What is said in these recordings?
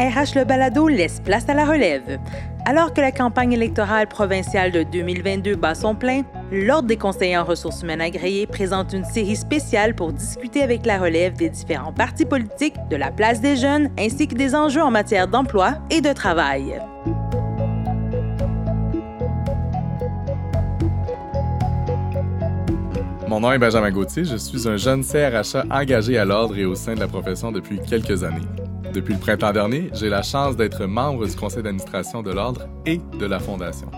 RH Le Balado laisse place à la relève. Alors que la campagne électorale provinciale de 2022 bat son plein, l'Ordre des conseillers en ressources humaines agréées présente une série spéciale pour discuter avec la relève des différents partis politiques, de la place des jeunes, ainsi que des enjeux en matière d'emploi et de travail. Mon nom est Benjamin Gauthier, je suis un jeune CRHA engagé à l'ordre et au sein de la profession depuis quelques années. Depuis le printemps dernier, j'ai la chance d'être membre du conseil d'administration de l'Ordre et de la Fondation.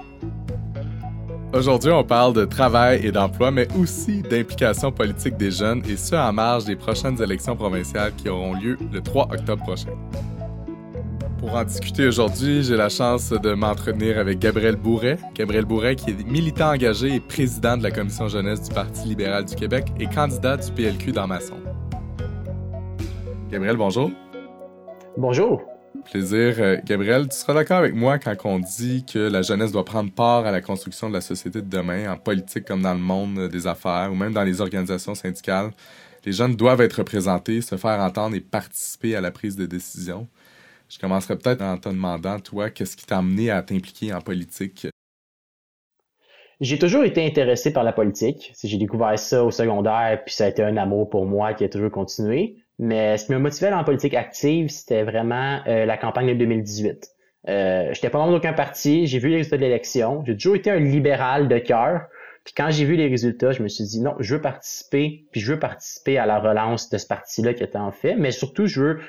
Aujourd'hui, on parle de travail et d'emploi, mais aussi d'implication politique des jeunes, et ce en marge des prochaines élections provinciales qui auront lieu le 3 octobre prochain. Pour en discuter aujourd'hui, j'ai la chance de m'entretenir avec Gabriel Bourret. Gabriel Bourret, qui est militant engagé et président de la commission jeunesse du Parti libéral du Québec et candidat du PLQ dans Masson. Gabriel, bonjour. Bonjour. Plaisir. Euh, Gabriel, tu seras d'accord avec moi quand on dit que la jeunesse doit prendre part à la construction de la société de demain, en politique comme dans le monde des affaires ou même dans les organisations syndicales. Les jeunes doivent être représentés, se faire entendre et participer à la prise de décision. Je commencerai peut-être en te demandant, toi, qu'est-ce qui t'a amené à t'impliquer en politique? J'ai toujours été intéressé par la politique. J'ai découvert ça au secondaire, puis ça a été un amour pour moi qui a toujours continué. Mais ce qui me motivait dans la politique active, c'était vraiment euh, la campagne de 2018. Euh, j'étais pas membre d'aucun parti, j'ai vu les résultats de l'élection, j'ai toujours été un libéral de cœur. Puis quand j'ai vu les résultats, je me suis dit non, je veux participer, puis je veux participer à la relance de ce parti-là qui était en fait, mais surtout je veux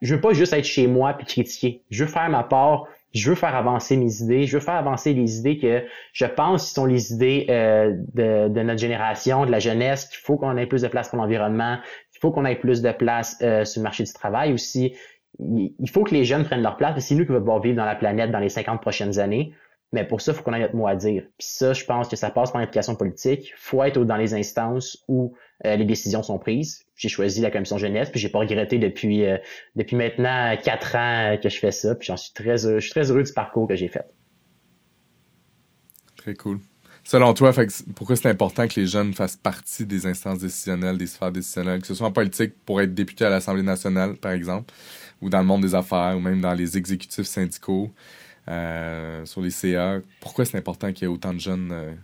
je veux pas juste être chez moi puis critiquer. Je veux faire ma part, je veux faire avancer mes idées, je veux faire avancer les idées que je pense sont les idées euh, de, de, notre génération, de la jeunesse, qu'il faut qu'on ait plus de place pour l'environnement, il faut qu'on ait plus de place euh, sur le marché du travail aussi. Il faut que les jeunes prennent leur place, c'est nous qui allons vivre dans la planète dans les 50 prochaines années. Mais pour ça, il faut qu'on ait notre mot à dire. Puis ça, je pense que ça passe par l'implication politique. Il faut être dans les instances où euh, les décisions sont prises. J'ai choisi la commission jeunesse, puis j'ai pas regretté depuis euh, depuis maintenant quatre ans que je fais ça. Puis j'en suis très je suis très heureux du parcours que j'ai fait. Très cool. Selon toi, pourquoi c'est important que les jeunes fassent partie des instances décisionnelles, des sphères décisionnelles, que ce soit en politique pour être député à l'Assemblée nationale, par exemple, ou dans le monde des affaires, ou même dans les exécutifs syndicaux, euh, sur les CA. Pourquoi c'est important qu'il y ait autant de jeunes euh,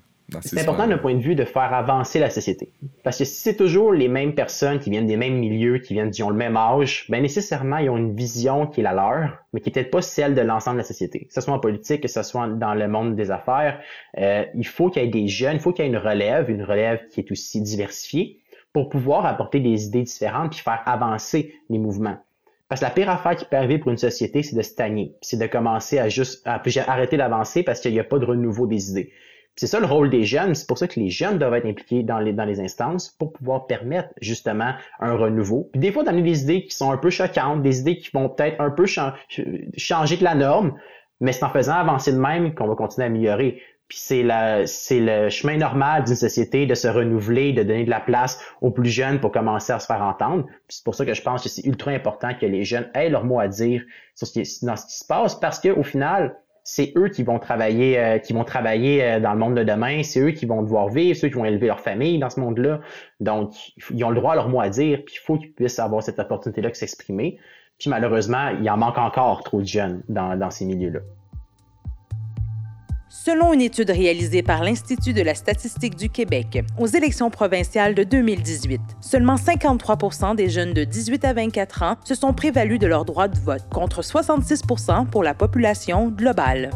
c'est important d'un point de vue de faire avancer la société. Parce que si c'est toujours les mêmes personnes qui viennent des mêmes milieux, qui viennent, qui ont le même âge, ben nécessairement, ils ont une vision qui est la leur, mais qui n'est peut-être pas celle de l'ensemble de la société. Que ce soit en politique, que ce soit dans le monde des affaires, euh, il faut qu'il y ait des jeunes, il faut qu'il y ait une relève, une relève qui est aussi diversifiée, pour pouvoir apporter des idées différentes puis faire avancer les mouvements. Parce que la pire affaire qui peut arriver pour une société, c'est de stagner. C'est de commencer à juste à arrêter d'avancer parce qu'il n'y a pas de renouveau des idées. C'est ça le rôle des jeunes. C'est pour ça que les jeunes doivent être impliqués dans les, dans les instances pour pouvoir permettre justement un renouveau. Puis des fois, d'amener des idées qui sont un peu choquantes, des idées qui vont peut-être un peu changer de la norme, mais c'est en faisant avancer de même qu'on va continuer à améliorer. Puis c'est le chemin normal d'une société de se renouveler, de donner de la place aux plus jeunes pour commencer à se faire entendre. c'est pour ça que je pense que c'est ultra important que les jeunes aient leur mot à dire sur ce qui, dans ce qui se passe, parce qu'au final, c'est eux qui vont travailler, euh, qui vont travailler euh, dans le monde de demain. C'est eux qui vont devoir vivre, ceux qui vont élever leur famille dans ce monde-là. Donc, ils ont le droit à leur mot à dire, puis il faut qu'ils puissent avoir cette opportunité-là de s'exprimer. Puis malheureusement, il en manque encore trop de jeunes dans, dans ces milieux-là. Selon une étude réalisée par l'Institut de la statistique du Québec, aux élections provinciales de 2018, seulement 53 des jeunes de 18 à 24 ans se sont prévalus de leur droit de vote, contre 66 pour la population globale.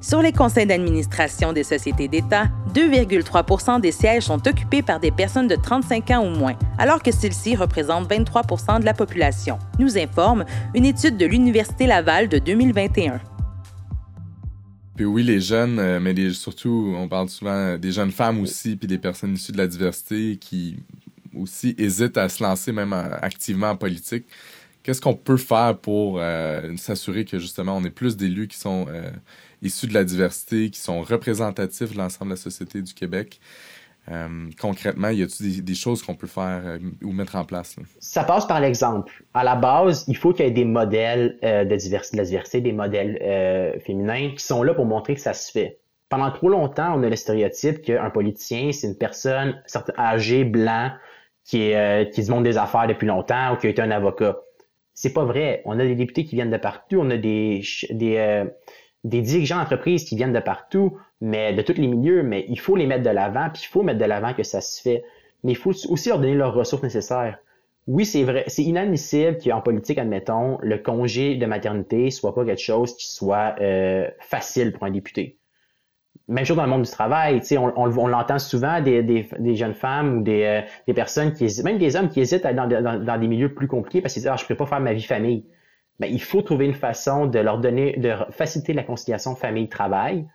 Sur les conseils d'administration des sociétés d'État, 2,3% des sièges sont occupés par des personnes de 35 ans ou moins, alors que celles-ci représentent 23% de la population, nous informe une étude de l'Université Laval de 2021. Puis oui, les jeunes, euh, mais surtout, on parle souvent des jeunes femmes aussi, puis des personnes issues de la diversité qui aussi hésitent à se lancer même activement en politique. Qu'est-ce qu'on peut faire pour s'assurer que justement on ait plus d'élus qui sont issus de la diversité, qui sont représentatifs de l'ensemble de la société du Québec? Euh, concrètement, y a-t-il des, choses qu'on peut faire euh, ou mettre en place? Ça passe par l'exemple. À la base, il faut qu'il y ait des modèles euh, de, diversité, des modèles féminins qui sont là pour montrer que ça se fait. Pendant trop longtemps, on a le stéréotype qu'un politicien, c'est une personne âgée, blanc, qui, se montre des affaires depuis longtemps ou qui a été un avocat. C'est pas vrai. On a des députés qui viennent de partout, on a des, des, des dirigeants d'entreprise qui viennent de partout, mais de tous les milieux, mais il faut les mettre de l'avant, puis il faut mettre de l'avant que ça se fait. Mais il faut aussi leur donner leurs ressources nécessaires. Oui, c'est vrai, c'est inadmissible qu'en politique, admettons, le congé de maternité soit pas quelque chose qui soit euh, facile pour un député. Même chose dans le monde du travail, on, on, on l'entend souvent des, des, des, jeunes femmes ou des, euh, des personnes qui hésitent, même des hommes qui hésitent à aller dans, dans, des milieux plus compliqués parce qu'ils disent ah, je ne peux pas faire ma vie famille. Ben, il faut trouver une façon de leur donner, de faciliter la conciliation famille-travail,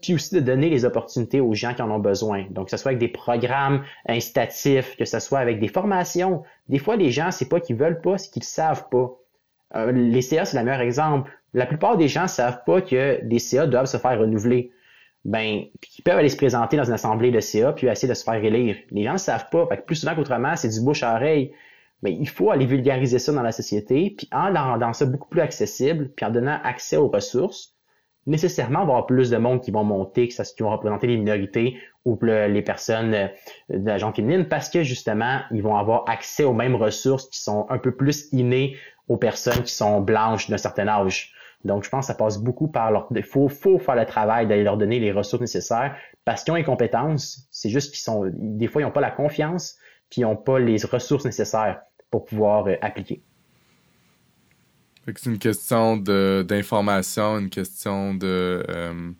puis aussi de donner les opportunités aux gens qui en ont besoin. Donc, que ce soit avec des programmes incitatifs, que ce soit avec des formations. Des fois, les gens, c'est pas qu'ils veulent pas, c'est qu'ils savent pas. Euh, les CA, c'est le meilleur exemple. La plupart des gens savent pas que des CA doivent se faire renouveler. Ben, ils peuvent aller se présenter dans une assemblée de CA puis essayer de se faire élire. Les gens ne savent pas. Que plus souvent qu'autrement, c'est du bouche à oreille mais il faut aller vulgariser ça dans la société, puis en rendant ça beaucoup plus accessible, puis en donnant accès aux ressources, nécessairement, avoir plus de monde qui vont monter, qui vont représenter les minorités ou les personnes euh, de la gente féminine, parce que justement, ils vont avoir accès aux mêmes ressources qui sont un peu plus innées aux personnes qui sont blanches d'un certain âge. Donc, je pense que ça passe beaucoup par leur... Il faut, faut faire le travail d'aller leur donner les ressources nécessaires parce qu'ils ont les compétences. C'est juste qu'ils sont... Des fois, ils n'ont pas la confiance, puis ils n'ont pas les ressources nécessaires pour pouvoir euh, appliquer. C'est une question d'information, une question de euh,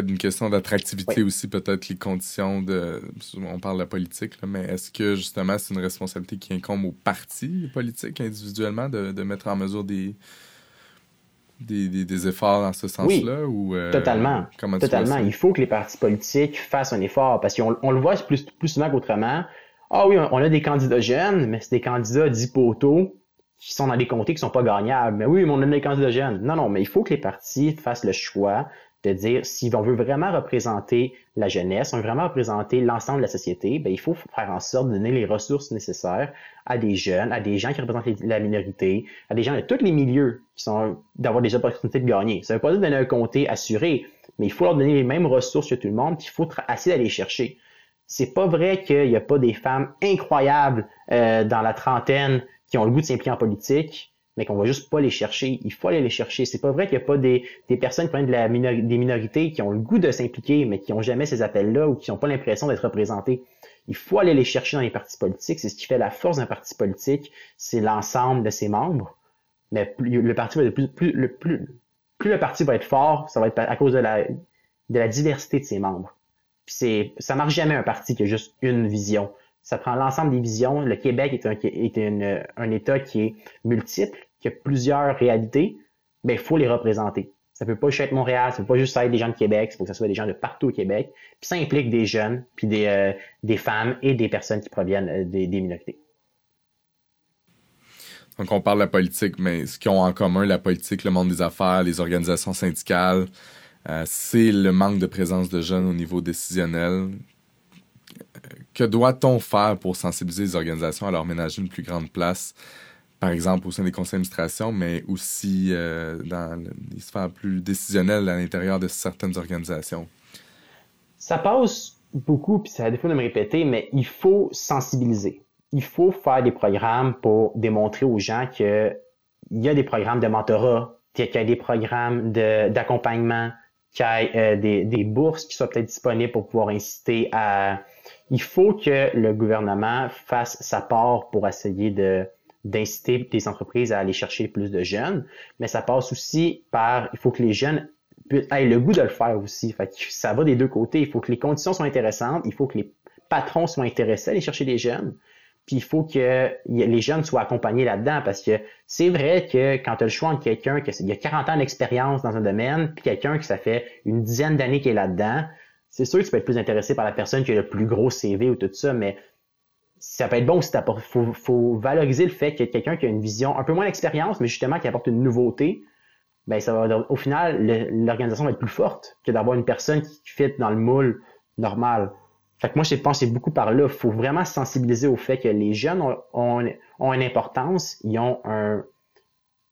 une question d'attractivité aussi, peut-être les conditions de. On parle de la politique, mais est-ce que justement c'est une responsabilité qui incombe aux partis politiques individuellement de, de mettre en mesure des, des, des, efforts dans ce sens-là? ou euh, totalement. totalement. Il faut que les partis politiques fassent un effort parce qu'on on le voit plus, plus souvent qu'autrement. Ah oui, on a des candidats jeunes, mais c'est des candidats dits poteaux qui sont dans des comtés qui sont pas gagnables. Mais oui, mais on a des candidats jeunes. Non, non, mais il faut que les partis fassent le choix de dire si on veut vraiment représenter la jeunesse, on veut vraiment représenter l'ensemble de la société, ben, il faut faire en sorte de donner les ressources nécessaires à des jeunes, à des gens qui représentent la minorité, à des gens de tous les milieux qui sont d'avoir des opportunités de gagner. Ça veut pas dire donner un comté assuré, mais il faut leur donner les mêmes ressources que tout le monde, puis il faut essayer d'aller chercher. C'est pas vrai qu'il n'y a pas des femmes incroyables euh, dans la trentaine qui ont le goût de s'impliquer en politique, mais qu'on va juste pas les chercher. Il faut aller les chercher. C'est pas vrai qu'il n'y a pas des, personnes qui de la des minorités qui ont le goût de s'impliquer, mais qui n'ont jamais ces appels-là ou qui n'ont pas l'impression d'être représentés. Il faut aller les chercher dans les partis politiques. C'est ce qui fait la force d'un parti politique. C'est l'ensemble de ses membres. Mais plus, le parti va être plus, plus, le, plus le parti va être fort, ça va être à cause de la, de la diversité de ses membres c'est, ça marche jamais un parti qui a juste une vision. Ça prend l'ensemble des visions. Le Québec est un, est un État qui est multiple, qui a plusieurs réalités, mais il faut les représenter. Ça peut pas juste être Montréal, ça peut pas juste être des gens de Québec, il faut que ce soit des gens de partout au Québec. Puis ça implique des jeunes, puis des, euh, des femmes et des personnes qui proviennent euh, des, des minorités. Donc, on parle de la politique, mais ce qu'ils ont en commun, la politique, le monde des affaires, les organisations syndicales, euh, c'est le manque de présence de jeunes au niveau décisionnel. Que doit-on faire pour sensibiliser les organisations à leur ménager une plus grande place, par exemple au sein des conseils d'administration, mais aussi euh, dans les sphères plus décisionnelles à l'intérieur de certaines organisations? Ça passe beaucoup, puis ça a défaut de me répéter, mais il faut sensibiliser. Il faut faire des programmes pour démontrer aux gens qu'il y a des programmes de mentorat, qu'il y a des programmes d'accompagnement, qu'il y ait euh, des, des, bourses qui soient peut-être disponibles pour pouvoir inciter à... Il faut que le gouvernement fasse sa part pour essayer de d'inciter des entreprises à aller chercher plus de jeunes, mais ça passe aussi par, il faut que les jeunes aient le goût de le faire aussi. Fait ça va des deux côtés. Il faut que les conditions soient intéressantes, il faut que les patrons soient intéressés à aller chercher des jeunes, puis il faut que les jeunes soient accompagnés là-dedans parce que c'est vrai que quand tu as le choix entre quelqu'un qui a 40 ans d'expérience dans un domaine puis quelqu'un qui ça fait une dizaine d'années qui est là-dedans, c'est sûr que tu peux être plus intéressé par la personne qui a le plus gros CV ou tout ça, mais ça peut être bon aussi. Il faut, valoriser le fait que quelqu'un qui a une vision un peu moins d'expérience, mais justement qui apporte une nouveauté, ben ça va, au final, l'organisation va être plus forte que d'avoir une personne qui fit dans le moule normal. Fait que moi, que c'est beaucoup par là. Il faut vraiment sensibiliser au fait que les jeunes ont, une importance, ils ont un,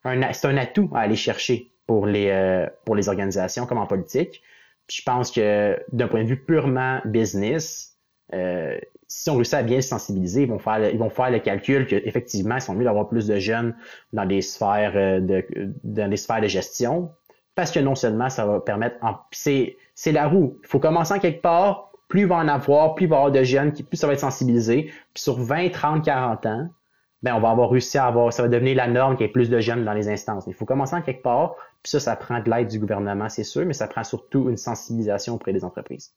un c'est un atout à aller chercher pour les, euh, pour les organisations comme en politique. Je pense que d'un point de vue purement business, euh, si on réussit à bien se sensibiliser, ils vont faire, ils vont faire le calcul qu'effectivement, ils sont mieux d'avoir plus de jeunes dans des sphères euh, de, dans des sphères de gestion, parce que non seulement ça va permettre, c'est, c'est la roue. Il faut commencer en quelque part, plus il va en avoir, plus il va y avoir de jeunes, plus ça va être sensibilisé. Puis sur 20, 30, 40 ans, ben on va avoir réussi à avoir, ça va devenir la norme qu'il y ait plus de jeunes dans les instances. Il faut commencer en quelque part, puis ça, ça prend de l'aide du gouvernement, c'est sûr, mais ça prend surtout une sensibilisation auprès des entreprises.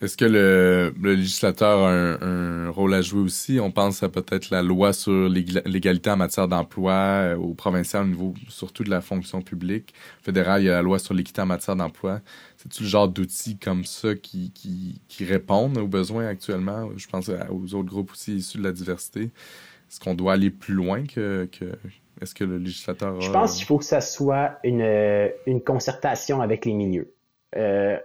Est-ce que le, législateur a un, rôle à jouer aussi? On pense à peut-être la loi sur l'égalité en matière d'emploi euh, au provincial au niveau surtout de la fonction publique. Fédéral, il y a la loi sur l'équité en matière d'emploi. C'est-tu le genre d'outils comme ça qui, qui, répondent aux besoins actuellement? Je pense aux autres groupes aussi issus de la diversité. Est-ce qu'on doit aller plus loin que... Est-ce que le législateur a... Je pense qu'il faut que ça soit une, une concertation avec les milieux. Euh,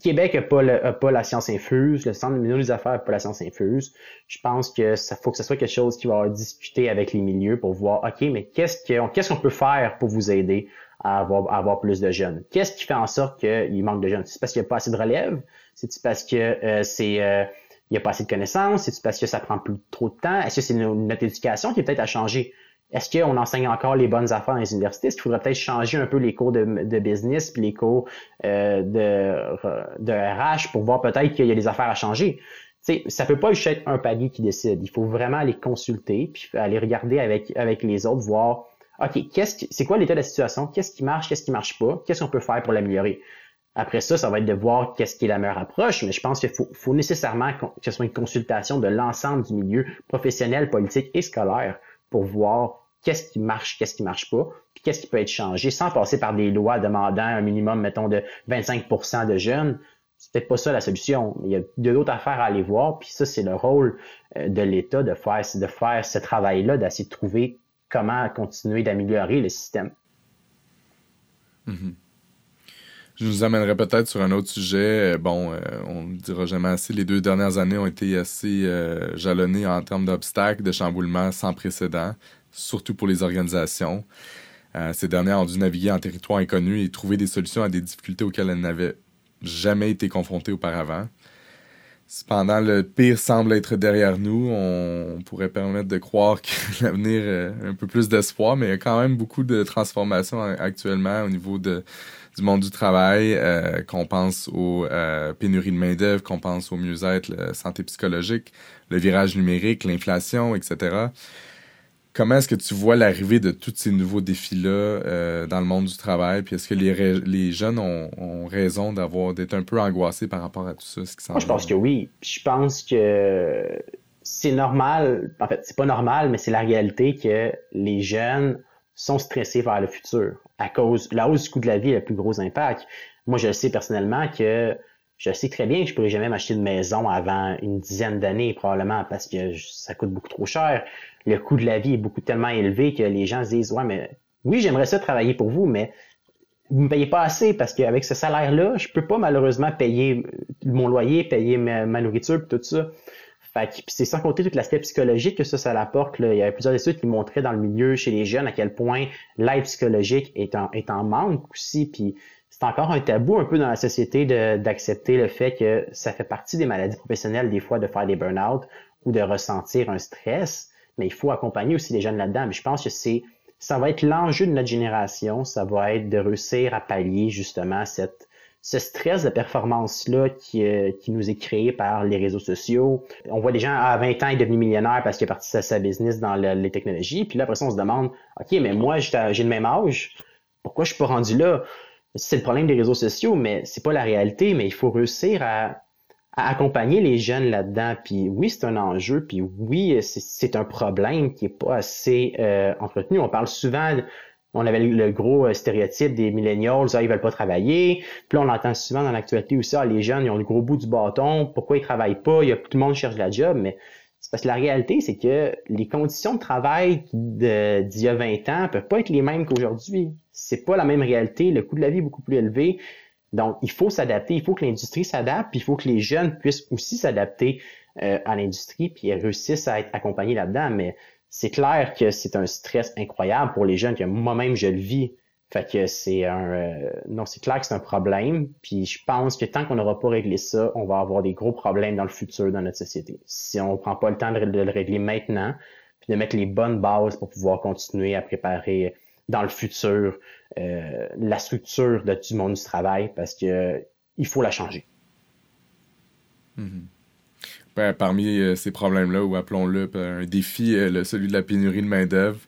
Québec n'a pas, pas la science infuse, le Centre des affaires n'a pas la science infuse. Je pense que ça faut que ce soit quelque chose qui va discuter avec les milieux pour voir, OK, mais qu'est-ce qu'on qu'est-ce qu'on peut faire pour vous aider? À avoir, avoir plus de jeunes? Qu'est-ce qui fait en sorte qu'il manque de jeunes? C'est parce qu'il n'y a pas assez de relève? C'est parce que euh, c'est euh, il n'y a pas assez de connaissances? C'est parce que ça prend plus trop de temps? Est-ce que c'est notre éducation qui est peut-être à changer? Est-ce qu'on enseigne encore les bonnes affaires dans les universités? Est-ce qu'il faudrait peut-être changer un peu les cours de, business puis les cours euh, de, de RH pour voir peut-être qu'il y a des affaires à changer? sais, ça peut pas juste être un palier qui décide. Il faut vraiment aller consulter puis aller regarder avec, avec les autres, voir OK, qu'est-ce c'est quoi l'état de la situation? Qu'est-ce qui marche? Qu'est-ce qui marche pas? Qu'est-ce qu'on peut faire pour l'améliorer? Après ça, ça va être de voir qu'est-ce qui est la meilleure approche, mais je pense qu'il faut, faut nécessairement que ce soit une consultation de l'ensemble du milieu professionnel, politique et scolaire pour voir qu'est-ce qui marche, qu'est-ce qui marche pas, puis qu'est-ce qui peut être changé sans passer par des lois demandant un minimum, mettons, de 25% de jeunes. C'est peut-être pas ça la solution. Il y a d'autres affaires à aller voir, puis ça, c'est le rôle euh, de l'État de faire, de faire ce travail-là, d'essayer de trouver comment continuer d'améliorer le système. Mm-hmm. Je nous amènerai peut-être sur un autre sujet. Euh, bon, euh, on ne dira jamais assez. Les deux dernières années ont été assez euh, jalonnées en termes d'obstacles, de chamboulements sans précédent, surtout pour les organisations. ces dernières ont dû naviguer en territoire inconnu et trouver des solutions à des difficultés auxquelles elles n'avaient jamais été confrontées auparavant. Cependant, le pire semble être derrière nous. On pourrait permettre de croire que l'avenir a un peu plus d'espoir, mais il y a quand même beaucoup de transformations actuellement au niveau de, du monde du travail, euh, qu'on pense aux euh, pénuries de main-d'œuvre, qu'on pense au mieux-être, la santé psychologique, le virage numérique, l'inflation, etc. Comment est-ce que tu vois l'arrivée de tous ces nouveaux défis-là euh, dans le monde du travail? Puis est-ce que les, les jeunes ont, raison d'avoir d'être un peu angoissés par rapport à tout ça? Ce Moi, je pense que oui. Je pense que c'est normal. En fait, c'est pas normal, mais c'est la réalité que les jeunes sont stressés vers le futur à cause la hausse du coût de la vie a le plus gros impact. Moi, je sais personnellement que je sais très bien que je pourrais jamais m'acheter une maison avant une dizaine d'années, probablement, parce que ça coûte beaucoup trop cher. Le coût de la vie est beaucoup tellement élevé que les gens se disent, ouais, mais oui, j'aimerais ça travailler pour vous, mais vous me payez pas assez parce qu'avec ce salaire-là, je peux pas malheureusement payer mon loyer, payer ma, nourriture, tout ça c'est sans compter tout l'aspect psychologique que ça, ça l'apporte. Il y avait plusieurs études qui montraient dans le milieu chez les jeunes à quel point l'aide psychologique est en, est en manque aussi. Puis c'est encore un tabou un peu dans la société d'accepter le fait que ça fait partie des maladies professionnelles des fois de faire des burn-out ou de ressentir un stress. Mais il faut accompagner aussi les jeunes là-dedans. Mais je pense que c'est ça va être l'enjeu de notre génération. Ça va être de réussir à pallier justement cette ce stress de performance-là qui, euh, qui nous est créé par les réseaux sociaux. On voit des gens à 20 ans, est devenu millionnaire parce qu'il est parti de sa business dans les technologies. Puis là, après ça, on se demande, OK, mais moi, j'ai le même âge. Pourquoi je suis pas rendu là? C'est le problème des réseaux sociaux, mais c'est pas la réalité. Mais il faut réussir à, accompagner les jeunes là-dedans. Puis oui, c'est un enjeu. Puis oui, c'est un problème qui est pas assez euh, entretenu. On parle souvent On avait le gros euh, stéréotype des millennials, ah, ils veulent pas travailler. Puis là, on entend souvent dans l'actualité aussi, ah, les jeunes, ils ont le gros bout du bâton, pourquoi ils travaillent pas? Il y a, tout le monde cherche la job, mais c'est parce que la réalité, c'est que les conditions de travail d'il y a 20 ans peuvent pas être les mêmes qu'aujourd'hui. C'est pas la même réalité, le coût de la vie est beaucoup plus élevé. Donc, il faut s'adapter, il faut que l'industrie s'adapte, puis il faut que les jeunes puissent aussi s'adapter euh, à l'industrie, puis réussissent à être accompagnés là-dedans. Mais c'est clair que c'est un stress incroyable pour les jeunes, que moi-même, je le vis. Fait que c'est un... Euh, non, c'est clair que c'est un problème. Puis je pense que tant qu'on n'aura pas réglé ça, on va avoir des gros problèmes dans le futur dans notre société. Si on ne prend pas le temps de, le régler maintenant, puis de mettre les bonnes bases pour pouvoir continuer à préparer dans le futur euh, la structure de, du monde du travail, parce que il faut la changer. Mm-hmm. Ben, parmi euh, ces problèmes-là, ou appelons-le un défi, celui de la pénurie de main-d'œuvre,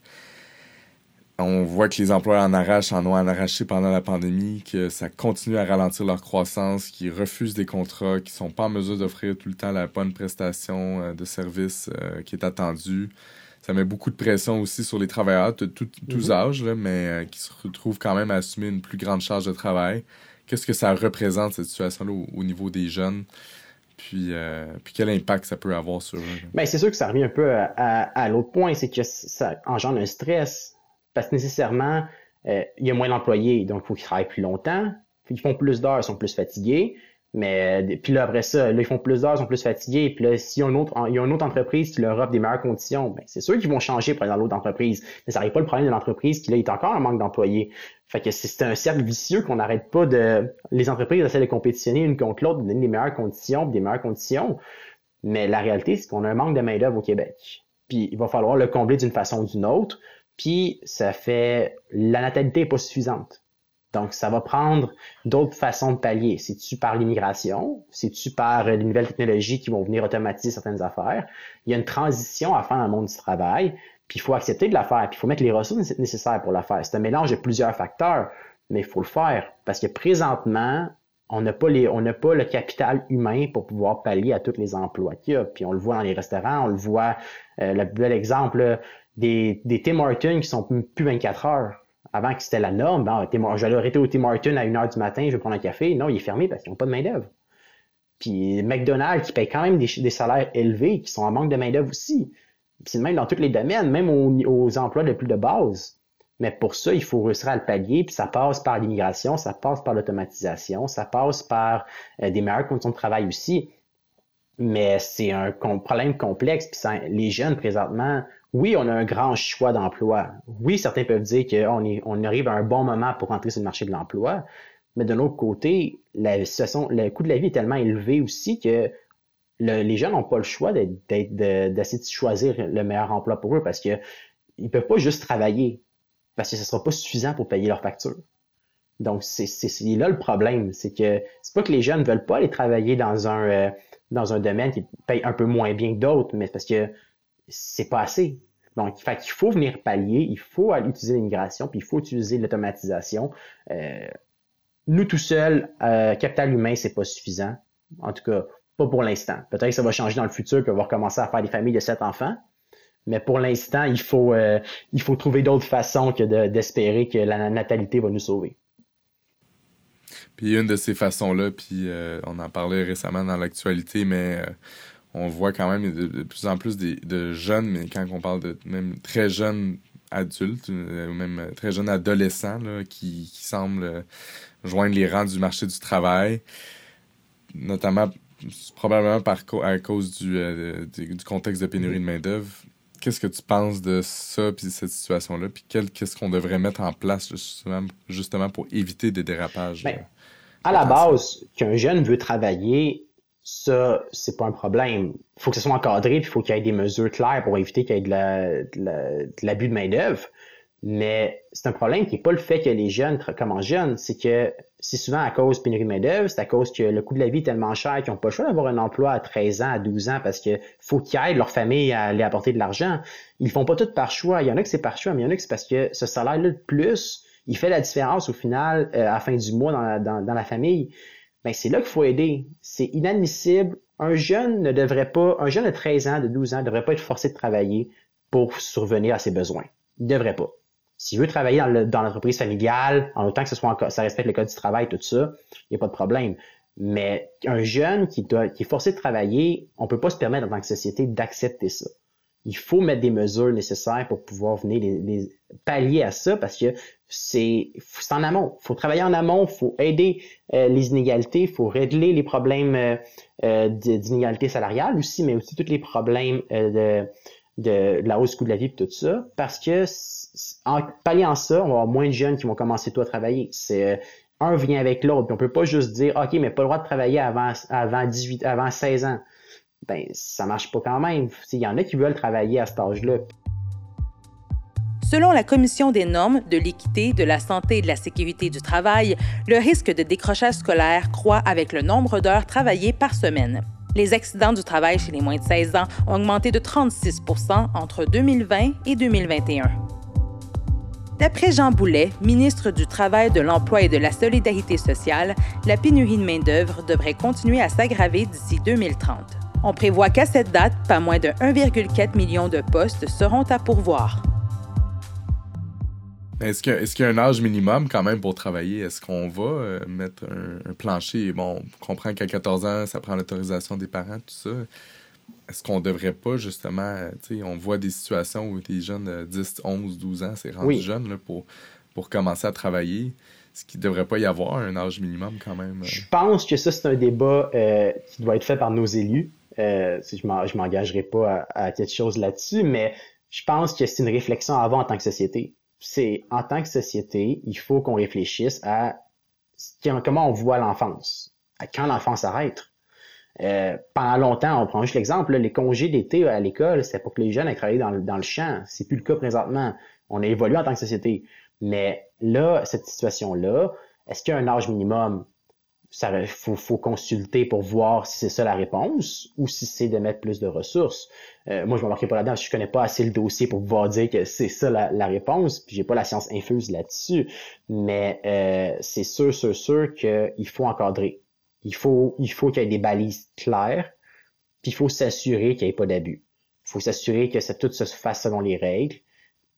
on voit que les employeurs en arrachent, en ont en arraché pendant la pandémie, que ça continue à ralentir leur croissance, qu'ils refusent des contrats, qu'ils sont pas en mesure d'offrir tout le temps la bonne prestation euh, de service euh, qui est attendue. Ça met beaucoup de pression aussi sur les travailleurs de tous mhm. âges, mais euh, qui se retrouvent quand même à assumer une plus grande charge de travail. Qu'est-ce que ça représente, cette situation-là, au, niveau des jeunes? Puis, puis quel impact ça peut avoir sur eux? Bien, c'est sûr que ça revient un peu à, à l'autre point, c'est que ça engendre un stress parce que nécessairement, euh, il y a moins d'employés, donc il faut qu'ils travaillent plus longtemps. Ils font plus d'heures, ils sont plus fatigués. Mais euh, puis là, après ça, là, ils font plus d'heures, ils sont plus fatigués. Puis là, s'il y a une autre, il y a une autre entreprise qui leur offre des meilleures conditions, ben, c'est sûr qu'ils vont changer pour aller dans l'autre entreprise. Mais ça n'arrive pas le problème de l'entreprise qui là est encore un manque d'employés. Fait que c'est un cercle vicieux qu'on n'arrête pas de. Les entreprises essaient de compétitionner une contre l'autre, de donner des meilleures conditions, des meilleures conditions. Mais la réalité, c'est qu'on a un manque de main-d'œuvre au Québec. Puis il va falloir le combler d'une façon ou d'une autre. Puis ça fait la natalité n'est pas suffisante. Donc, ça va prendre d'autres façons de pallier. C'est-tu par l'immigration? C'est-tu par les nouvelles technologies qui vont venir automatiser certaines affaires? Il y a une transition à faire dans le monde du travail, puis il faut accepter de la faire, puis il faut mettre les ressources nécessaires pour la faire. C'est un mélange de plusieurs facteurs, mais il faut le faire. Parce que présentement, on n'a pas les, on n'a pas le capital humain pour pouvoir pallier à tous les emplois qu'il y a. Puis on le voit dans les restaurants, on le voit, euh, le bel exemple, des, des Tim Hortons qui sont plus 24 heures. Avant que c'était la norme, ben, j'allais arrêter au Tim Hortons à 1 heure du matin, je vais prendre un café. Non, il est fermé parce qu'ils n'ont pas de main-d'œuvre. Puis McDonald's qui paye quand même des, salaires élevés, qui sont en manque de main-d'œuvre aussi. C'est même dans tous les domaines, même aux, emplois de plus de base. Mais pour ça, il faut réussir à le pallier, puis ça passe par l'immigration, ça passe par l'automatisation, ça passe par euh, des meilleures conditions de travail aussi. Mais c'est un problème complexe, puis les jeunes présentement oui, on a un grand choix d'emploi. Oui, certains peuvent dire qu'on on arrive à un bon moment pour entrer sur le marché de l'emploi. Mais de l'autre côté, la situation, le coût de la vie est tellement élevé aussi que les jeunes n'ont pas le choix d'essayer de, choisir le meilleur emploi pour eux parce qu'ils ne peuvent pas juste travailler parce que ce ne sera pas suffisant pour payer leurs factures. Donc, c'est là le problème. C'est que c'est pas que les jeunes ne veulent pas aller travailler dans un, euh, dans un domaine qui paye un peu moins bien que d'autres, mais parce que c'est pas assez. Donc, il faut venir pallier, il faut utiliser l'immigration, puis il faut utiliser l'automatisation. Euh, nous tout seuls, euh, capital humain, c'est pas suffisant. En tout cas, pas pour l'instant. Peut-être que ça va changer dans le futur, qu'on va recommencer à faire des familles de sept enfants. Mais pour l'instant, il faut euh, il faut trouver d'autres façons que d'espérer que la natalité va nous sauver. Puis une de ces façons-là, puis on en parlait récemment dans l'actualité, mais on voit quand même de, plus en plus de jeunes, mais quand on parle de même très jeunes adultes, euh, ou même très jeunes adolescents, qui, semblent euh, joindre les rangs du marché du travail, notamment probablement par, à cause euh, du, du contexte de pénurie de main-d'œuvre. Qu'est-ce que tu penses de ça, puis de cette situation-là, puis qu'est-ce qu'on devrait mettre en place justement, pour éviter des dérapages? Ben, à la base, qu'un jeune veut travailler, ça, c'est pas un problème. Il faut que ce soit encadré, puis il faut qu'il y ait des mesures claires pour éviter qu'il y ait de l'abus de, main-d'œuvre. Mais c'est un problème qui n'est pas le fait que les jeunes commencent jeunes, c'est que c'est souvent à cause de pénurie de main-d'œuvre, c'est à cause que le coût de la vie est tellement cher qu'ils n'ont pas le choix d'avoir un emploi à 13 ans, à 12 ans, parce qu'il faut qu'ils aident leur famille à aller apporter de l'argent. Ils font pas tout par choix. Il y en a que c'est par choix, mais il y en a que c'est parce que ce salaire-là de plus, il fait la différence au final euh, à la fin du mois dans dans la famille ben c'est là qu'il faut aider. C'est inadmissible. Un jeune ne devrait pas, un jeune de 13 ans, de 12 ans, ne devrait pas être forcé de travailler pour survenir à ses besoins. Il ne devrait pas. S'il veut travailler dans l'entreprise familiale, en autant que ce soit ça respecte le code du travail, tout ça, il n'y a pas de problème. Mais un jeune qui, doit, qui est forcé de travailler, on peut pas se permettre en tant que société d'accepter ça. Il faut mettre des mesures nécessaires pour pouvoir venir les, pallier à ça parce que c'est en amont. Il faut travailler en amont, il faut aider euh, les inégalités, il faut régler les problèmes euh, euh d'inégalité salariale aussi, mais aussi tous les problèmes euh, de, de, la hausse du coût de la vie et tout ça, parce que en palliant ça, on va avoir moins de jeunes qui vont commencer tout à travailler. C'est un vient avec l'autre. On peut pas juste dire OK, mais pas le droit de travailler avant, avant 18, avant 16 ans. Ben, ça marche pas quand même. Il y en a qui veulent travailler à cet âge-là. Selon la Commission des normes de l'équité, de la santé et de la sécurité du travail, le risque de décrochage scolaire croît avec le nombre d'heures travaillées par semaine. Les accidents du travail chez les moins de 16 ans ont augmenté de 36% entre 2020 et 2021. D'après Jean Boulet, ministre du Travail, de l'Emploi et de la Solidarité sociale, la pénurie de main-d'œuvre devrait continuer à s'aggraver d'ici 2030. On prévoit qu'à cette date, pas moins de 1,4 million de postes seront à pourvoir. Est-ce qu'il y, a un âge minimum quand même pour travailler? Est-ce qu'on va euh, mettre un, plancher? Bon, on comprend qu'à 14 ans, ça prend l'autorisation des parents, tout ça est-ce qu'on devrait pas justement, tu sais, on voit des situations où des jeunes de 10, 11, 12 ans, c'est rendu jeune là, pour, pour commencer à travailler. Est-ce qu'il ne devrait pas y avoir un âge minimum quand même? Je pense que ça, c'est un débat euh, qui doit être fait par nos élus. Euh, je ne m'engagerai pas à, quelque chose là-dessus, mais je pense que c'est une réflexion avoir en tant que société. C'est en tant que société, il faut qu'on réfléchisse à comment on voit l'enfance, à quand l'enfance arrête. Euh, pendant longtemps, on prend juste l'exemple, les congés d'été à l'école, c'était pour que les jeunes aient travaillé dans, dans le champ. C'est plus le cas présentement. On a évolué en tant que société. Mais là, cette situation-là, est-ce qu'il y a un âge minimum? Il faut, consulter pour voir si c'est ça la réponse ou si c'est de mettre plus de ressources. Euh, moi, je ne m'embarquerai pas là-dedans. Je connais pas assez le dossier pour pouvoir dire que c'est ça la, réponse. Puis j'ai pas la science infuse là-dessus. Mais euh, c'est sûr, sûr, sûr qu'il faut encadrer. Il faut, il faut qu'il y ait des balises claires, puis il faut s'assurer qu'il n'y ait pas d'abus. Il faut s'assurer que ça, tout se fasse selon les règles.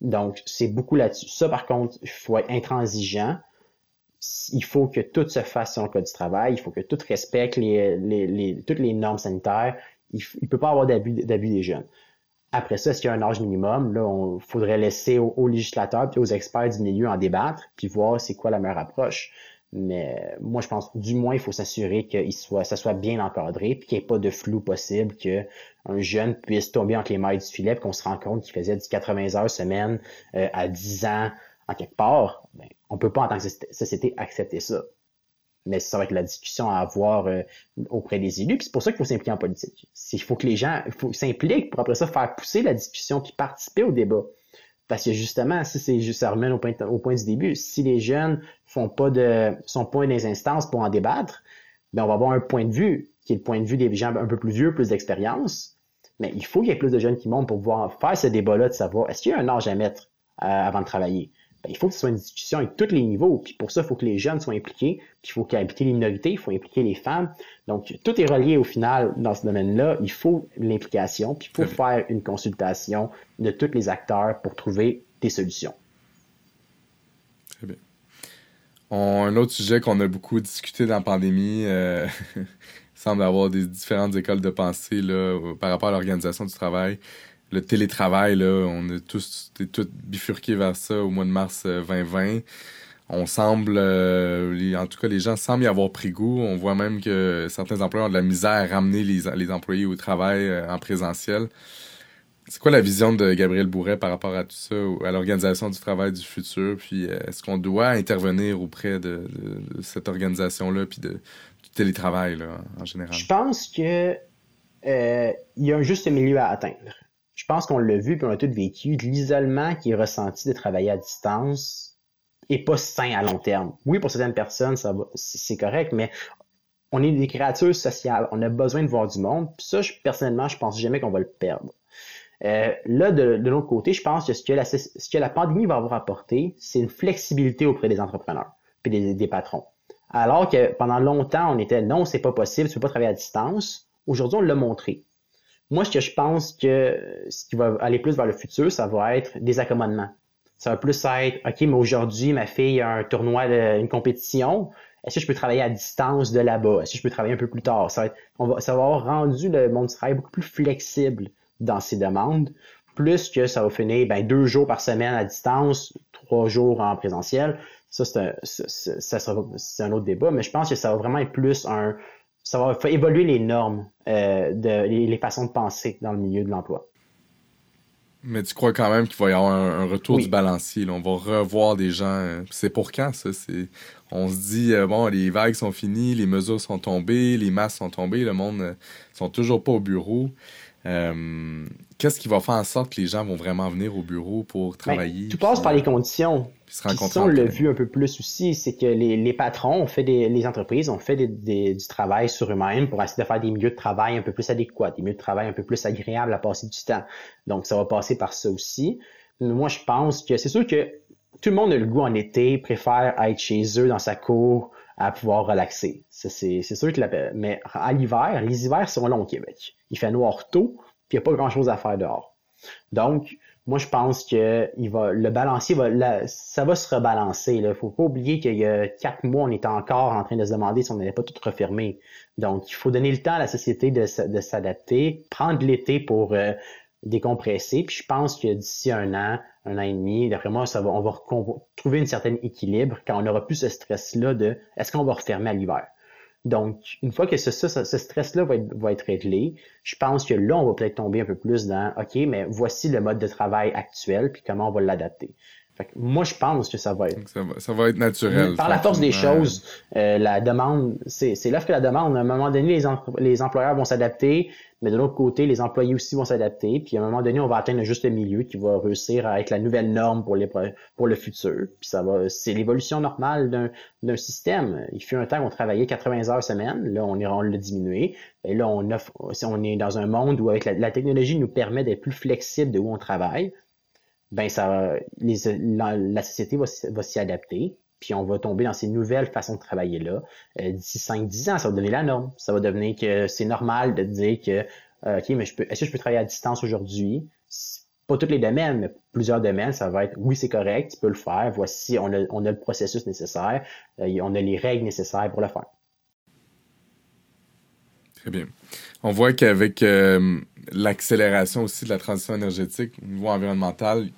Donc, c'est beaucoup là-dessus. Ça, par contre, il faut être intransigeant. Il faut que tout se fasse selon le code du travail. Il faut que tout respecte les, les, les toutes les normes sanitaires. Il ne peut pas avoir d'abus des jeunes. Après ça, qu'il y a un âge minimum? Là, on faudrait laisser aux, législateurs et aux experts du milieu en débattre, puis voir c'est quoi la meilleure approche. Mais moi, je pense, du moins, il faut s'assurer que soit, ça soit bien encadré, puis qu'il n'y ait pas de flou possible, qu'un jeune puisse tomber entre les mailles du filet, qu'on se rend compte qu'il faisait du 80 heures semaine euh, à 10 ans en quelque part. Ben, on peut pas, en tant que société, accepter ça. Mais ça va être la discussion à avoir euh, auprès des élus. C'est pour ça qu'il faut s'impliquer en politique. Il faut que les gens s'impliquent pour après ça faire pousser la discussion, puis participer au débat. Parce que justement, ça remet au point, au point du début, si les jeunes font pas de, sont pas des instances pour en débattre, ben on va avoir un point de vue qui est le point de vue des gens un peu plus vieux, plus d'expérience. Mais il faut qu'il y ait plus de jeunes qui montent pour pouvoir faire ce débat-là de savoir est-ce qu'il y a un âge à mettre euh, avant de travailler? Ben, il faut que ce soit une discussion avec tous les niveaux. Puis pour ça, il faut que les jeunes soient impliqués. Puis il faut qu'il impliquer les minorités, il faut impliquer les femmes. Donc, tout est relié au final dans ce domaine-là. Il faut l'implication, puis il faut faire une consultation de tous les acteurs pour trouver des solutions. Très bien. un autre sujet qu'on a beaucoup discuté dans la pandémie, euh, il semble avoir des différentes écoles de pensée là, par rapport à l'organisation du travail le télétravail, là, on est tous, tous bifurqués vers ça au mois de mars 2020. Euh, on semble, euh, en tout cas, les gens semblent y avoir pris goût. On voit même que certains employeurs ont de la misère à ramener les, les employés au travail euh, en présentiel. C'est quoi la vision de Gabriel Bourret par rapport à tout ça, à l'organisation du travail du futur? Puis est-ce qu'on doit intervenir auprès de, cette organisation-là, puis de, du télétravail là, en général? Je pense que il y a un juste milieu à atteindre je pense qu'on l'a vu puis on a tous vécu, l'isolement qui est ressenti de travailler à distance est pas sain à long terme. Oui, pour certaines personnes, ça c'est correct, mais on est des créatures sociales. On a besoin de voir du monde. Puis ça, je, personnellement, je pense jamais qu'on va le perdre. Euh, là, de, de l'autre côté, je pense que ce que, la, ce que la pandémie va avoir apporté, c'est une flexibilité auprès des entrepreneurs et des, des, patrons. Alors que pendant longtemps, on était non, c'est pas possible, tu peux pas travailler à distance. Aujourd'hui, on l'a montré. Moi, ce que je pense que ce qui va aller plus vers le futur, ça va être des accommodements. Ça va plus être, OK, mais aujourd'hui, ma fille a un tournoi, de, une compétition. Est-ce que je peux travailler à distance de là-bas? Est-ce que je peux travailler un peu plus tard? Ça va, être, ça va avoir rendu le monde du travail beaucoup plus flexible dans ses demandes, plus que ça va finir ben, deux jours par semaine à distance, trois jours en présentiel. Ça, c'est un, ça, un autre débat, mais je pense que ça va vraiment être plus un. Ça va faire évoluer les normes, euh, de, les, façons de penser dans le milieu de l'emploi. Mais tu crois quand même qu'il va y avoir un, retour du balancier. On va revoir des gens. Euh, c'est pour quand, ça? C'est... On se dit, euh, bon, les vagues sont finies, les mesures sont tombées, les masses sont tombées, le monde ne sont toujours pas au bureau. Euh, qu'est-ce qui va faire en sorte que les gens vont vraiment venir au bureau pour ben, travailler? tout passe par les conditions. Puis on l'a vu un peu plus aussi, c'est que les, patrons ont fait des, les entreprises ont fait du travail sur eux-mêmes pour essayer de faire des milieux de travail un peu plus adéquats, des milieux de travail un peu plus agréables à passer du temps. Donc, ça va passer par ça aussi. Moi, je pense que c'est sûr que tout le monde a le goût en été, préfère être chez eux dans sa cour à pouvoir relaxer. C'est sûr que la, mais à l'hiver, les hivers sont longs au Québec. Il fait noir tôt, puis il n'y a pas grand-chose à faire dehors. Donc, moi, je pense que il va, le balancier va, ça va se rebalancer. Il ne faut pas oublier qu'il y a quatre mois, on était encore en train de se demander si on n'allait pas tout refermer. Donc, il faut donner le temps à la société de, s'adapter, prendre l'été pour euh, décompresser. Puis je pense que d'ici un an, un an et demi, d'après moi, ça va, on va trouver une certaine équilibre quand on n'aura plus ce stress-là de est-ce qu'on va refermer à l'hiver? Donc, une fois que ce, stress-là va être, va être réglé, je pense que là, on va peut-être tomber un peu plus dans OK, mais voici le mode de travail actuel, puis comment on va l'adapter. Moi, je pense que ça va être. Ça va, être naturel. Par la force des choses, euh, la demande, c'est l'offre que la demande. À un moment donné, les, les employeurs vont s'adapter, mais de l'autre côté, les employés aussi vont s'adapter. Puis à un moment donné, on va atteindre juste milieu qui va réussir à être la nouvelle norme pour, les, pour le futur. Puis ça va, c'est l'évolution normale d'un système. Il fut un temps qu'on travaillait 80 heures semaine. Là, on, est, on l'a diminué. Et là, on, offre, on est dans un monde où avec la, technologie nous permet d'être plus flexible de où on travaille. Ben ça, la, société va, va s'y adapter puis on va tomber dans ces nouvelles façons de travailler là. Euh, d'ici 5-10 ans, ça va devenir la norme. Ça va devenir que c'est normal de dire que euh, OK, mais est-ce que je peux travailler à distance aujourd'hui? Pas tous les domaines, mais plusieurs domaines, ça va être oui, c'est correct, tu peux le faire. Voici, on a, on a le processus nécessaire, euh, on a les règles nécessaires pour le faire. Très bien. On voit qu'avec l'accélération aussi de la transition énergétique au niveau environnemental,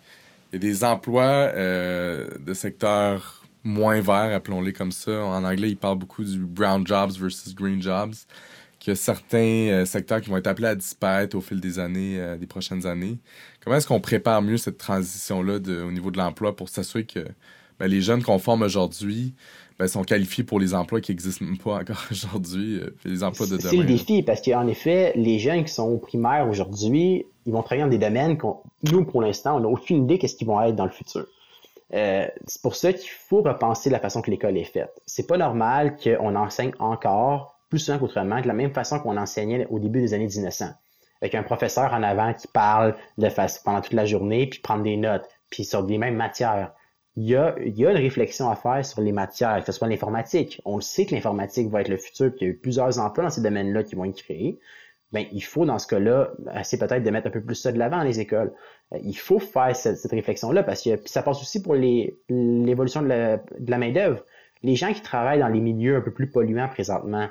il y a des emplois de secteurs moins verts, appelons-les comme ça. En anglais, ils parlent beaucoup du brown jobs versus green jobs. Qu'il y a certains euh, secteurs qui vont être appelés à disparaître au fil des années, euh, des prochaines années. Comment est-ce qu'on prépare mieux cette transition-là au niveau de l'emploi pour s'assurer que ben, les jeunes qu'on forme aujourd'hui ben, sont qualifiés pour les emplois qui n'existent même pas encore aujourd'hui, euh, les emplois de demain? C'est le défi, parce qu'en effet, les jeunes qui sont au primaire aujourd'hui, ils vont travailler dans des domaines qu'on, nous, pour l'instant, on n'a aucune idée qu'est-ce qu'ils vont être dans le futur. Euh, c'est pour ça qu'il faut repenser la façon que l'école est faite. C'est pas normal qu'on enseigne encore plus souvent qu'autrement, de la même façon qu'on enseignait au début des années 1900. Avec un professeur en avant qui parle de face pendant toute la journée, puis prendre des notes, puis sur les mêmes matières. Il y, a, il y a une réflexion à faire sur les matières, que ce soit l'informatique. On le sait que l'informatique va être le futur, puis il y a eu plusieurs emplois dans ces domaines-là qui vont être créés ben, il faut dans ce cas-là, c'est peut-être de mettre un peu plus ça de l'avant dans les écoles. Euh, il faut faire cette, réflexion-là parce que ça passe aussi pour l'évolution de la, de la main-d'œuvre. Les gens qui travaillent dans les milieux un peu plus polluants présentement,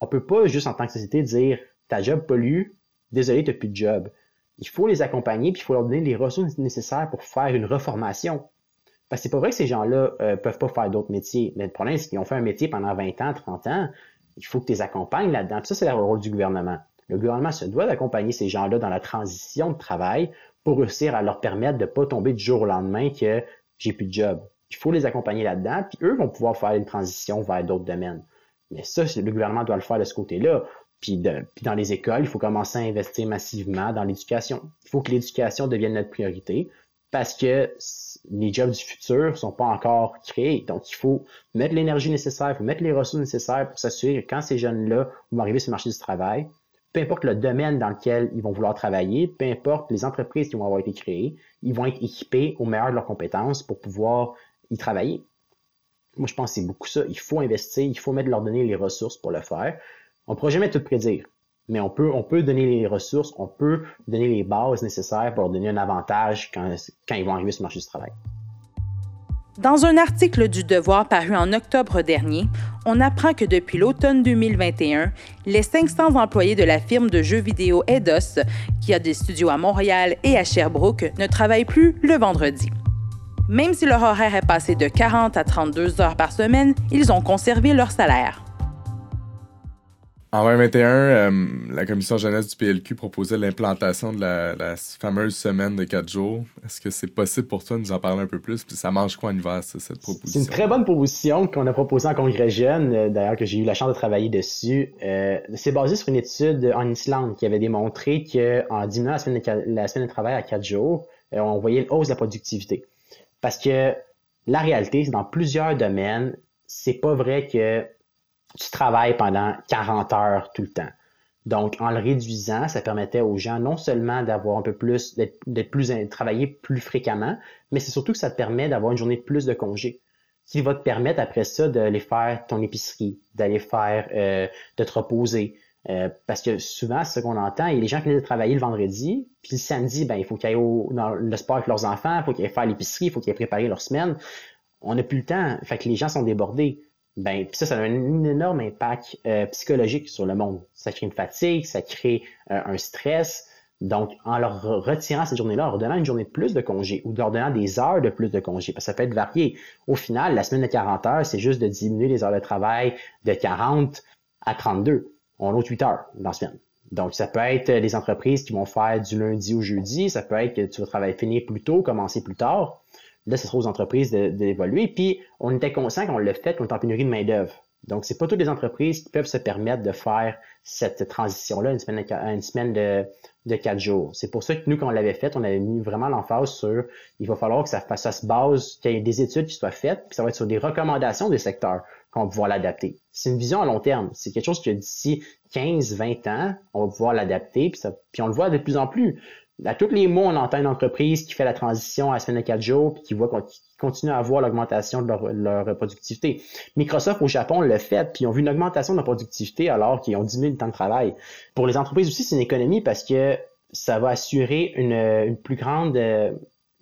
on peut pas juste en tant que société dire ta job pollue, désolé, tu n'as plus de job. Il faut les accompagner puis il faut leur donner les ressources nécessaires pour faire une reformation. Parce que c'est pas vrai que ces gens-là euh, peuvent pas faire d'autres métiers. Mais le problème, c'est qu'ils ont fait un métier pendant 20 ans, 30 ans. Il faut que tu les accompagnes là-dedans. ça, c'est le rôle du gouvernement. Le gouvernement se doit d'accompagner ces gens-là dans la transition de travail pour réussir à leur permettre de pas tomber du jour au lendemain que j'ai plus de job. Il faut les accompagner là-dedans, puis eux vont pouvoir faire une transition vers d'autres domaines. Mais ça, le gouvernement doit le faire de ce côté-là. Puis, puis dans les écoles, il faut commencer à investir massivement dans l'éducation. Il faut que l'éducation devienne notre priorité parce que les jobs du futur ne sont pas encore créés. Donc, il faut mettre l'énergie nécessaire, il faut mettre les ressources nécessaires pour s'assurer que quand ces jeunes-là vont arriver sur le marché du travail, peu importe le domaine dans lequel ils vont vouloir travailler, peu importe les entreprises qui vont avoir été créées, ils vont être équipés au meilleur de leurs compétences pour pouvoir y travailler. Moi, je pense que c'est beaucoup ça. Il faut investir, il faut mettre leur donner les ressources pour le faire. On ne pourra jamais tout prédire. Mais on peut, on peut donner les ressources, on peut donner les bases nécessaires pour donner un avantage quand, quand ils vont arriver sur le marché du travail. Dans un article du Devoir paru en octobre dernier, on apprend que depuis l'automne 2021, les 500 employés de la firme de jeux vidéo Eidos, qui a des studios à Montréal et à Sherbrooke, ne travaillent plus le vendredi. Même si leur horaire est passé de 40 à 32 heures par semaine, ils ont conservé leur salaire. En 2021, euh, la commission jeunesse du PLQ proposait l'implantation de la, fameuse semaine de quatre jours. Est-ce que c'est possible pour toi de nous en parler un peu plus? Puis ça mange quoi en hiver, cette proposition? C'est une très bonne proposition qu'on a proposée en congrès jeune, euh, d'ailleurs que j'ai eu la chance de travailler dessus. Euh, c'est basé sur une étude en Islande qui avait démontré qu'en diminuant la semaine, de, la semaine de travail à quatre jours, on voyait une hausse de la productivité. Parce que la réalité, c'est dans plusieurs domaines, c'est pas vrai que tu travailles pendant 40 heures tout le temps. Donc, en le réduisant, ça permettait aux gens non seulement d'avoir un peu plus, d'être plus, travailler plus fréquemment, mais c'est surtout que ça te permet d'avoir une journée de plus de congés qui va te permettre après ça d'aller faire ton épicerie, d'aller faire, euh, de te reposer. Euh, parce que souvent, ce qu'on entend, a des gens viennent de travailler le vendredi, puis le samedi, ben, il faut qu'ils aillent au, dans le sport avec leurs enfants, il faut qu'ils aillent faire l'épicerie, il faut qu'ils aillent préparer leur semaine. On n'a plus le temps. Fait que les gens sont débordés ben ça, ça a un, énorme impact euh, psychologique sur le monde. Ça crée une fatigue, ça crée euh, un stress. Donc, en leur retirant cette journée-là, en leur donnant une journée de plus de congé ou en leur donnant des heures de plus de congé, parce que ça peut être varié. Au final, la semaine de 40 heures, c'est juste de diminuer les heures de travail de 40 à 32. On a 8 heures dans la semaine. Donc, ça peut être des entreprises qui vont faire du lundi au jeudi, ça peut être que tu vas travailler finir plus tôt, commencer plus tard. Là, ce sera aux entreprises d'évoluer. Puis, on était conscient qu'on le fait, qu'on est en pénurie de main-d'œuvre. Donc, c'est pas toutes les entreprises qui peuvent se permettre de faire cette transition-là, une semaine, de, une semaine de, quatre jours. C'est pour ça que nous, quand on l'avait fait, on avait mis vraiment l'emphase sur il va falloir que ça, ça se base, qu'il y ait des études qui soient faites, puis ça va être sur des recommandations des secteurs qu'on va pouvoir l'adapter. C'est une vision à long terme. C'est quelque chose que d'ici 15, 20 ans, on va pouvoir l'adapter, puis, puis on le voit de plus en plus à tous les mois, on entend une entreprise qui fait la transition à la semaine de 4 jours puis qui voit qu'on continue à voir l'augmentation de leur, productivité. Microsoft au Japon l'a fait, puis ils ont vu une augmentation de la productivité alors qu'ils ont diminué le temps de travail. Pour les entreprises aussi, c'est une économie parce que ça va assurer une, plus grande euh,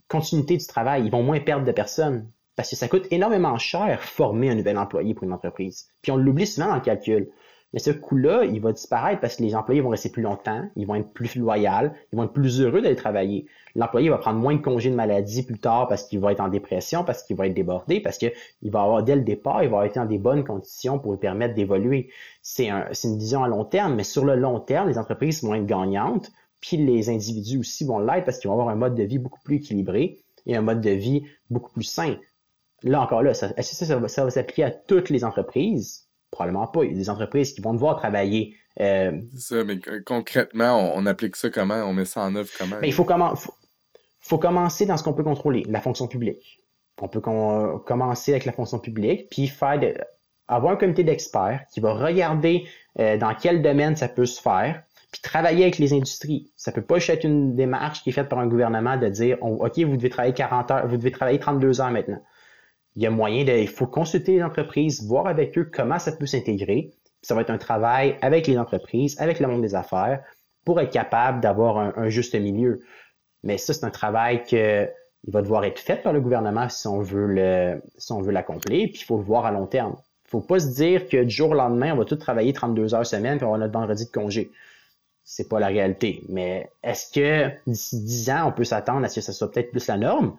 continuité du travail. Ils vont moins perdre de personnes parce que ça coûte énormément cher former un nouvel employé pour une entreprise. Puis on l'oublie souvent dans le calcul. Mais ce coût-là, il va disparaître parce que les employés vont rester plus longtemps, ils vont être plus loyaux, ils vont être plus heureux d'aller travailler. L'employé va prendre moins de congés de maladie plus tard parce qu'il va être en dépression, parce qu'il va être débordé, parce qu'il va avoir dès le départ, il va être dans des bonnes conditions pour lui permettre d'évoluer. C'est un, une vision à long terme, mais sur le long terme, les entreprises vont être gagnantes, puis les individus aussi vont l'être parce qu'ils vont avoir un mode de vie beaucoup plus équilibré et un mode de vie beaucoup plus sain. Là encore là, ça, ça, ça, ça va s'appliquer à toutes les entreprises? Probablement pas. Il y a des entreprises qui vont devoir travailler. Euh, c'est ça, mais concrètement, on, applique ça comment? On met ça en œuvre comment? il faut, faut, commencer dans ce qu'on peut contrôler, la fonction publique. On peut commencer avec la fonction publique, puis faire avoir un comité d'experts qui va regarder euh, dans quel domaine ça peut se faire, puis travailler avec les industries. Ça peut pas être une démarche qui est faite par un gouvernement de dire OK, vous devez travailler 40 heures, vous devez travailler 32 heures maintenant il y a moyen de, il faut consulter les entreprises, voir avec eux comment ça peut s'intégrer. Ça va être un travail avec les entreprises, avec le monde des affaires, pour être capable d'avoir un, juste milieu. Mais ça, c'est un travail que il va devoir être fait par le gouvernement si on veut le, si on veut l'accomplir, puis il faut le voir à long terme. Il faut pas se dire que du jour au lendemain, on va tout travailler 32 heures semaine, puis on va notre vendredi de congé. C'est pas la réalité. Mais est-ce que d'ici 10 ans, on peut s'attendre à ce que ça soit peut-être plus la norme?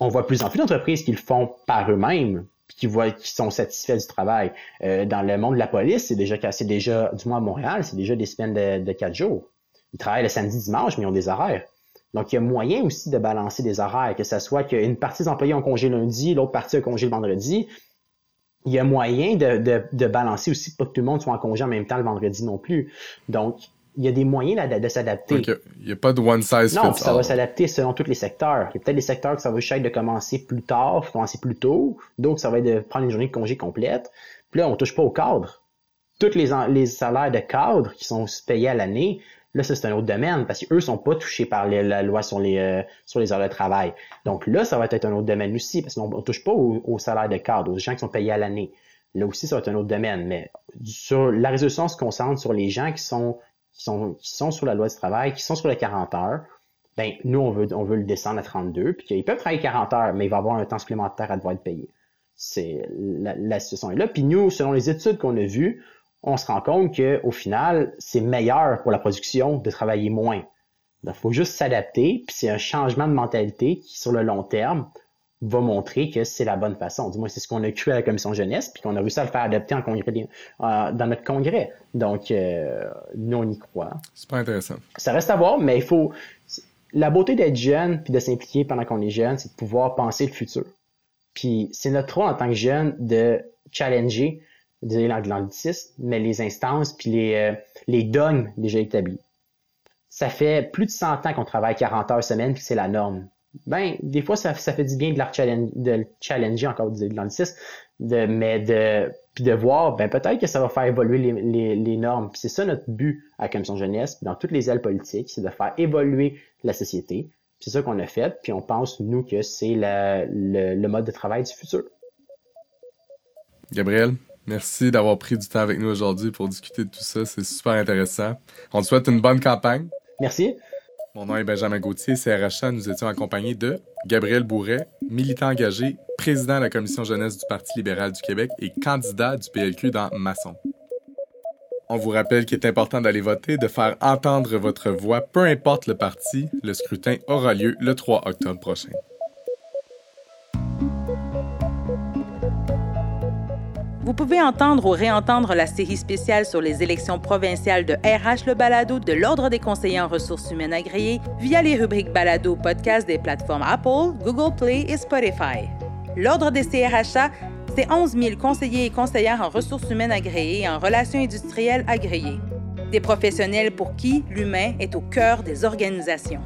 On voit plus en plus d'entreprises qui le font par eux-mêmes, qui voient, qui sont satisfaits du travail. Euh, dans le monde de la police, c'est déjà, c'est déjà, du moins à Montréal, c'est déjà des semaines de, quatre jours. Ils travaillent le samedi, dimanche, mais ils ont des horaires. Donc, il y a moyen aussi de balancer des horaires, que ce soit qu'une partie des employés ont congé lundi, l'autre partie a congé le vendredi. Il y a moyen de, de, de balancer aussi pour que tout le monde soit en congé en même temps le vendredi non plus. Donc, il y a des moyens de, s'adapter. Il n'y a pas de one size Non, ça va s'adapter selon tous les secteurs. Il y a peut-être des secteurs que ça va être de commencer plus tard, de commencer plus tôt. D'autres, ça va être de prendre une journée de congé complète. Puis là, on touche pas au cadre. Tous les, les salaires de cadre qui sont payés à l'année, là, ça, c'est un autre domaine parce qu'eux sont pas touchés par la loi sur les, euh, sur les heures de travail. Donc là, ça va être un autre domaine aussi parce qu'on ne touche pas au, salaire de cadre, aux gens qui sont payés à l'année. Là aussi, ça va être un autre domaine. Mais sur la résolution se concentre sur les gens qui sont, qui sont, qui sont sur la loi du travail, qui sont sur les 40 heures. Ben, nous, on veut, on veut le descendre à 32, puis qu'ils peuvent travailler 40 heures, mais il va avoir un temps supplémentaire à devoir être payé. C'est la, la situation est là. Puis nous, selon les études qu'on a vues, on se rend compte qu'au final, c'est meilleur pour la production de travailler moins. Il faut juste s'adapter, puis c'est un changement de mentalité qui, sur le long terme, va montrer que c'est la bonne façon. Du moins, c'est ce qu'on a cru à la commission jeunesse, puis qu'on a réussi à le faire adapter en congrès, euh, dans notre congrès. Donc, euh, nous, on y croit. C'est pas intéressant. Ça reste à voir, mais il faut... La beauté d'être jeune, puis de s'impliquer pendant qu'on est jeune, c'est de pouvoir penser le futur. Puis c'est notre rôle en tant que jeune de challenger, de l'anglicisme, mais les instances, puis les, euh, les dogmes déjà établis. Ça fait plus de 100 ans qu'on travaille 40 heures semaine, puis c'est la norme ben, des fois, ça, ça fait du bien de, la challenge, de le challenger encore de l'anglicisme, de, mais de, puis de voir, ben, peut-être que ça va faire évoluer les, les, les normes. c'est ça notre but à la Commission jeunesse, dans toutes les ailes politiques, c'est de faire évoluer la société. C'est ça qu'on a fait, puis on pense, nous, que c'est le, le mode de travail du futur. Gabriel, merci d'avoir pris du temps avec nous aujourd'hui pour discuter de tout ça. C'est super intéressant. On te souhaite une bonne campagne. Merci. Mon nom est Benjamin Gauthier, CRHA. Nous étions accompagnés de Gabriel Bourret, militant engagé, président de la Commission jeunesse du Parti libéral du Québec et candidat du PLQ dans Masson. On vous rappelle qu'il est important d'aller voter, de faire entendre votre voix, peu importe le parti. Le scrutin aura lieu le 3 octobre prochain. Vous pouvez entendre ou réentendre la série spéciale sur les élections provinciales de RH Le Balado de l'Ordre des conseillers en ressources humaines agréées via les rubriques Balado podcast des plateformes Apple, Google Play et Spotify. L'Ordre des CRHA, c'est 11 000 conseillers et conseillères en ressources humaines agréées et en relations industrielles agréées. Des professionnels pour qui l'humain est au cœur des organisations.